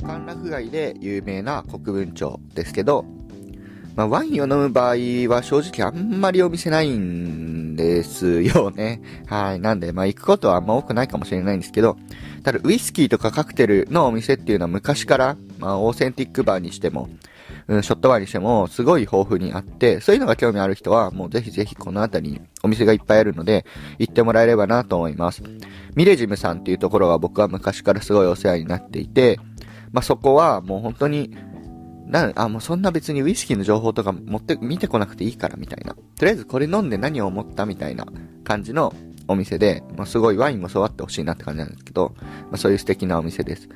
ず歓楽街で有名な国分町ですけど、まあ、ワインを飲む場合は正直あんまりお店ないんですよね。はい。なんで、まあ、行くことはあんま多くないかもしれないんですけど、ただ、ウイスキーとかカクテルのお店っていうのは昔から、まあ、オーセンティックバーにしても、うん、ショットバーにしても、すごい豊富にあって、そういうのが興味ある人は、もうぜひぜひこの辺りにお店がいっぱいあるので、行ってもらえればなと思います。ミレジムさんっていうところは僕は昔からすごいお世話になっていて、まあ、そこはもう本当に、な、あ、もうそんな別にウイスキーの情報とか持って、見てこなくていいからみたいな。とりあえずこれ飲んで何を思ったみたいな感じのお店で、まあ、すごいワインも育ってほしいなって感じなんですけど、まあ、そういう素敵なお店です。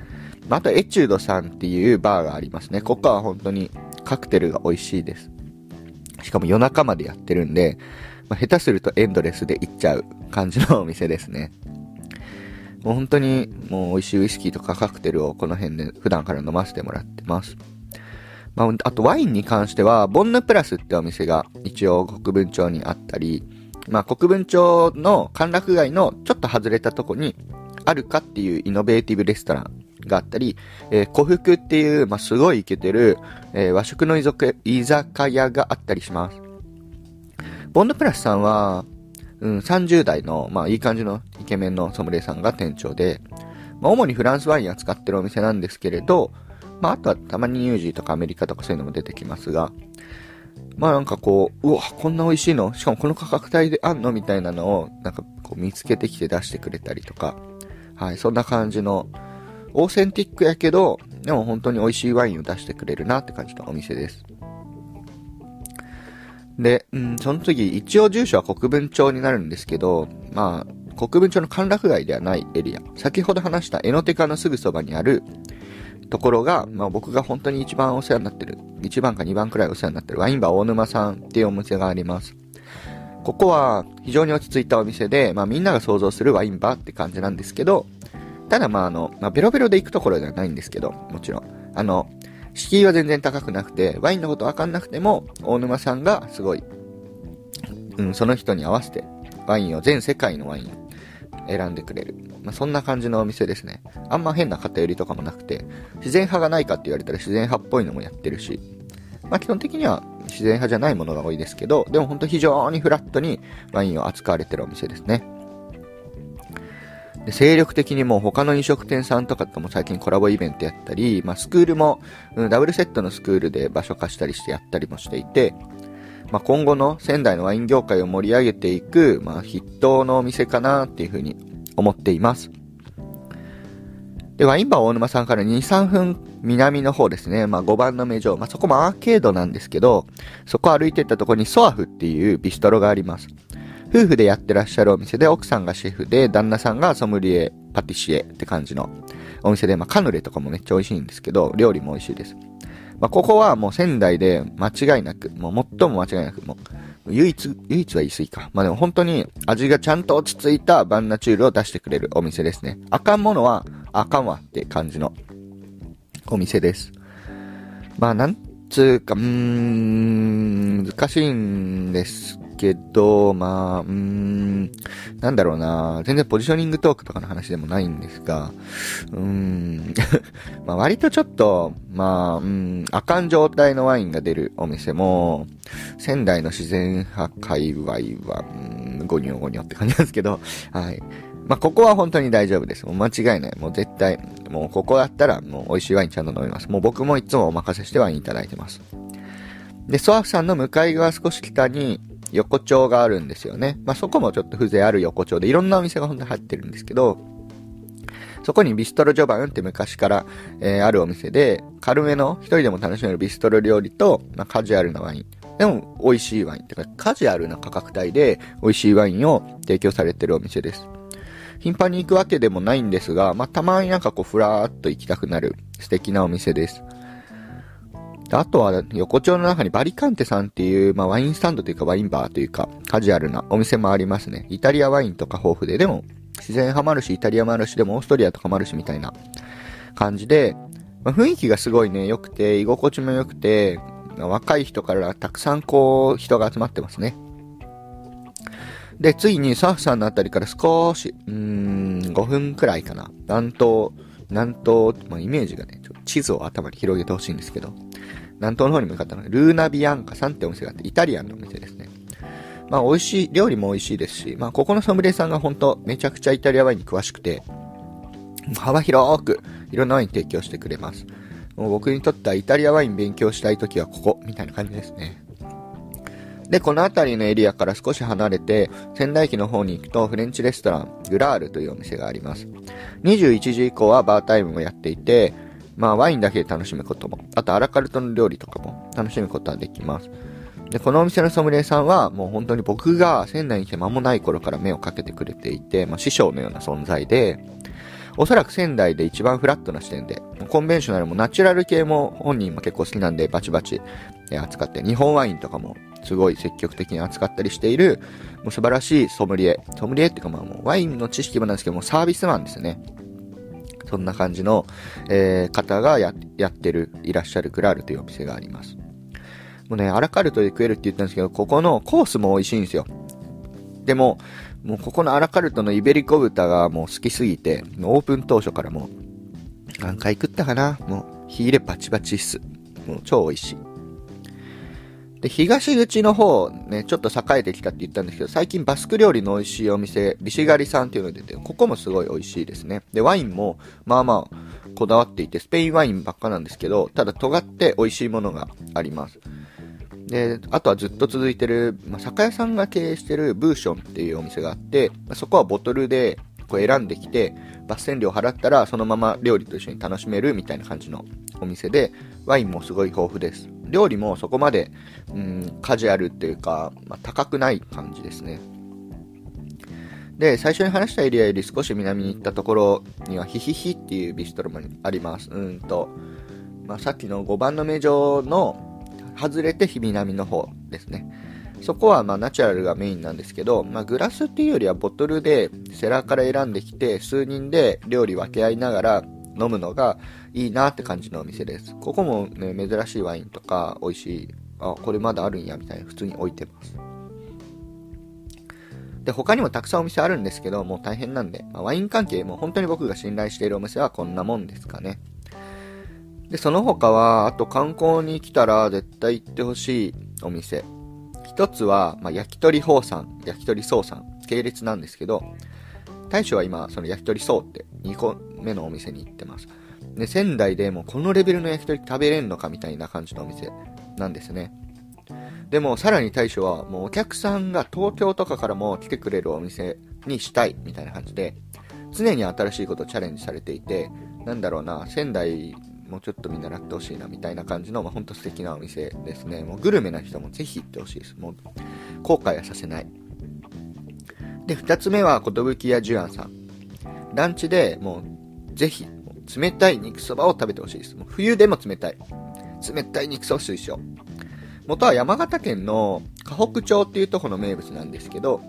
まあ、あとエチュードさんっていうバーがありますね。ここは本当にカクテルが美味しいです。しかも夜中までやってるんで、まあ、下手するとエンドレスで行っちゃう感じのお店ですね。もう本当にもう美味しいウイスキーとかカクテルをこの辺で普段から飲ませてもらってます。まあ、あとワインに関しては、ボンヌプラスってお店が一応国分町にあったり、まあ、国分町の歓楽街のちょっと外れたとこに、あるかっていうイノベーティブレストランがあったり、えー、古福っていう、まあ、すごいイケてる、えー、和食の居酒屋があったりします。ボンヌプラスさんは、うん、30代の、まあ、いい感じのイケメンのソムリエさんが店長で、まあ、主にフランスワイン扱ってるお店なんですけれど、まあ、あとはたまにニュージーとかアメリカとかそういうのも出てきますが、まあなんかこう、うわ、こんな美味しいの？しかもこの価格帯であんの？みたいなのを、なんかこう見つけてきて出してくれたりとか、はい、そんな感じの、オーセンティックやけど、でも本当に美味しいワインを出してくれるなって感じのお店です。で、うん、その次、一応住所は国分町になるんですけど、まあ、国分町の歓楽街ではないエリア。先ほど話したエノテカのすぐそばにあるところが、まあ僕が本当に一番お世話になってる、一番か二番くらいお世話になってるワインバー大沼さんっていうお店があります。ここは非常に落ち着いたお店で、まあみんなが想像するワインバーって感じなんですけど、ただまああの、まあベロベロで行くところではないんですけど、もちろん。あの、敷居は全然高くなくて、ワインのことわかんなくても、大沼さんがすごい、うん、その人に合わせて、ワインを、全世界のワインを選んでくれる。まあ、そんな感じのお店ですね。あんま変な偏りとかもなくて、自然派がないかって言われたら自然派っぽいのもやってるし、まあ基本的には自然派じゃないものが多いですけど、でも本当非常にフラットにワインを扱われてるお店ですね。で精力的にもう他の飲食店さんとかとも最近コラボイベントやったり、まあ、スクールも、うん、ダブルセットのスクールで場所化したりしてやったりもしていて、まあ、今後の仙台のワイン業界を盛り上げていく、まあ、筆頭のお店かなっていうふうに思っています。で、ワインバー大沼さんから2、3分南の方ですね。まあ、5番の目城。まあ、そこもアーケードなんですけど、そこ歩いてったところにソアフっていうビストロがあります。夫婦でやってらっしゃるお店で、奥さんがシェフで、旦那さんがソムリエ、パティシエって感じのお店で、まあ、カヌレとかもめっちゃ美味しいんですけど、料理も美味しいです。まあ、ここはもう仙台で間違いなく、もう最も間違いなく、もう、唯一、唯一は言い過ぎか。まあ、でも本当に味がちゃんと落ち着いたバンナチュールを出してくれるお店ですね。あかんものは、あかんわって感じのお店です。まあ、なんつうか、うーん、難しいんですけど、まあ、うーん、なんだろうな、全然ポジショニングトークとかの話でもないんですが、うーん、まあ割とちょっと、まあ、うん、あかん状態のワインが出るお店も、仙台の自然派界隈は、うん、ゴニョゴニョって感じなんですけど、はい。まあ、ここは本当に大丈夫です。もう間違いない。もう絶対、もうここだったらもう美味しいワインちゃんと飲みます。もう僕もいつもお任せしてワインいただいてます。で、ソアフさんの向かい側少し北に、横丁があるんですよね。まあ、そこもちょっと風情ある横丁で、いろんなお店が本当に入ってるんですけど、そこにビストロジョバンって昔から、えー、あるお店で、軽めの一人でも楽しめるビストロ料理と、まあ、カジュアルなワイン。でも、美味しいワイン。てか、カジュアルな価格帯で美味しいワインを提供されてるお店です。頻繁に行くわけでもないんですが、まあ、たまになんかこう、ふらーっと行きたくなる素敵なお店です。あとは、横丁の中にバリカンテさんっていう、まあ、ワインスタンドというか、ワインバーというか、カジュアルなお店もありますね。イタリアワインとか豊富で、でも、自然派もあるし、イタリアもあるし、でもオーストリアとかもあるし、みたいな感じで、まあ、雰囲気がすごいね、良くて、居心地も良くて、若い人からたくさんこう、人が集まってますね。で、ついにサーフさんのあたりから少し、うーん、5分くらいかな。南東、南東、まあ、イメージがね、地図を頭に広げてほしいんですけど、南東の方に向かったのは、ルーナビアンカさんってお店があって、イタリアンのお店ですね。まあ、美味しい、料理も美味しいですし、まあ、ここのソムリエさんが本当めちゃくちゃイタリアワインに詳しくて、幅広く、いろんなワイン提供してくれます。もう僕にとってはイタリアワイン勉強したい時はここ、みたいな感じですね。で、この辺りのエリアから少し離れて、仙台駅の方に行くとフレンチレストラン、グラールというお店があります。21時以降はバータイムもやっていて、まあワインだけで楽しむことも、あとアラカルトの料理とかも楽しむことはできます。で、このお店のソムリエさんはもう本当に僕が仙台に来て間もない頃から目をかけてくれていて、まあ師匠のような存在で、おそらく仙台で一番フラットな視点で、コンベンショナルもナチュラル系も本人も結構好きなんでバチバチ扱って、日本ワインとかもすごい積極的に扱ったりしている、もう素晴らしいソムリエ。ソムリエっていうかまあもうワインの知識もなんですけどもサービスマンですね。そんな感じの、えー、方がやってる、いらっしゃるクラールというお店があります。もうね、アラカルトで食えるって言ったんですけど、ここのコースも美味しいんですよ。でも、もうここのアラカルトのイベリコ豚がもう好きすぎて、オープン当初からもう、何回食ったかな？もう、火入れバチバチっす。もう超美味しい。で、東口の方、ね、ちょっと栄えてきたって言ったんですけど、最近バスク料理の美味しいお店、ビシガリさんっていうのが出て、ここもすごい美味しいですね。で、ワインも、まあまあ、こだわっていて、スペインワインばっかなんですけど、ただ尖って美味しいものがあります。で、あとはずっと続いてる、まあ、酒屋さんが経営してるブーションっていうお店があって、まあ、そこはボトルでこう選んできて、抜栓料払ったらそのまま料理と一緒に楽しめるみたいな感じのお店で、ワインもすごい豊富です。料理もそこまで、うん、カジュアルっていうか、まあ、高くない感じですね。で、最初に話したエリアより少し南に行ったところには、ヒヒヒっていうビストロもあります。うんと、まあ、さっきの5番の目状の外れて日南の方ですね。そこはまナチュラルがメインなんですけど、まあ、グラスっていうよりはボトルでセラーから選んできて数人で料理分け合いながら飲むのがいいなって感じのお店です。ここもね、珍しいワインとか美味しい、あ、これまだあるんやみたいな普通に置いてます。で、他にもたくさんお店あるんですけど、もう大変なんで、まあ、ワイン関係も本当に僕が信頼しているお店はこんなもんですかね。で、その他は、あと観光に来たら絶対行ってほしいお店。一つは、まあ、焼き鳥宝さん、焼き鳥荘さん、系列なんですけど、大将は今、その焼き鳥荘って2個目のお店に行ってます。で、仙台でもこのレベルの焼き鳥食べれんのかみたいな感じのお店なんですね。でも、さらに大将は、もうお客さんが東京とかからも来てくれるお店にしたいみたいな感じで、常に新しいことをチャレンジされていて、なんだろうな、仙台もうちょっと見習ってほしいなみたいな感じの、まあ、ほんと素敵なお店ですね。もうグルメな人もぜひ行ってほしいです。もう後悔はさせない。で、二つ目は、寿屋寿安さん。ランチでもうぜひ、冷たい肉そばを食べてほしいです。もう冬でも冷たい。冷たい肉そば推奨。元は山形県の河北町っていうとこの名物なんですけど、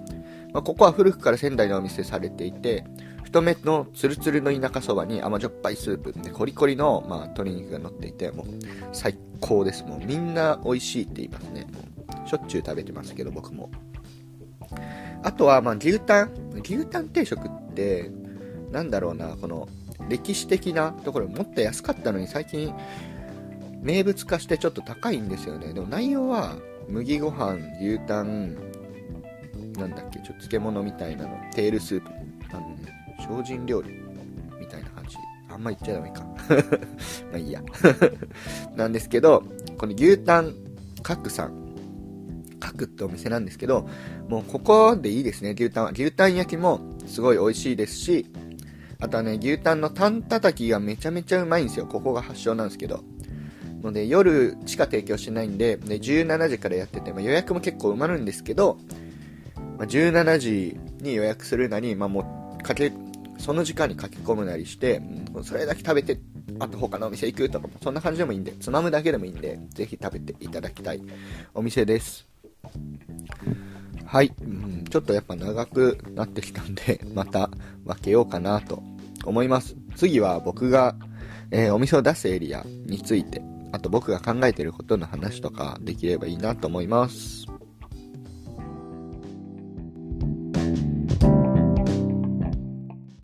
まあ、ここは古くから仙台のお店されていて、太めのツルツルの田舎そばに甘じょっぱいスープでコリコリの、まあ、鶏肉が乗っていてもう最高ですもうみんな美味しいって言いますねしょっちゅう食べてますけど僕もあとは、まあ、牛タン牛タン定食ってなんだろうなこの歴史的なところもっと安かったのに最近名物化してちょっと高いんですよねでも内容は麦ご飯牛タンなんだっけちょっと漬物みたいなのテールスープあのね精進料理みたいな感じ。あんま言っちゃダメか。まあいいや。なんですけど、この牛タン角さん。角ってお店なんですけど、もうここでいいですね、牛タンは。牛タン焼きもすごい美味しいですし、あとはね、牛タンのタン叩きがめちゃめちゃうまいんですよ。ここが発祥なんですけど。ので、夜しか提供しないんで、で17時からやってて、まあ、予約も結構埋まるんですけど、まあ、17時に予約するなり、まあ、もう、かけ、その時間に書き込むなりして、それだけ食べて、あと他のお店行くとかも、そんな感じでもいいんで、つまむだけでもいいんで、ぜひ食べていただきたいお店です。はい、うん、ちょっとやっぱ長くなってきたんで、また分けようかなと思います。次は僕が、えー、お店を出すエリアについて、あと僕が考えてることの話とかできればいいなと思います。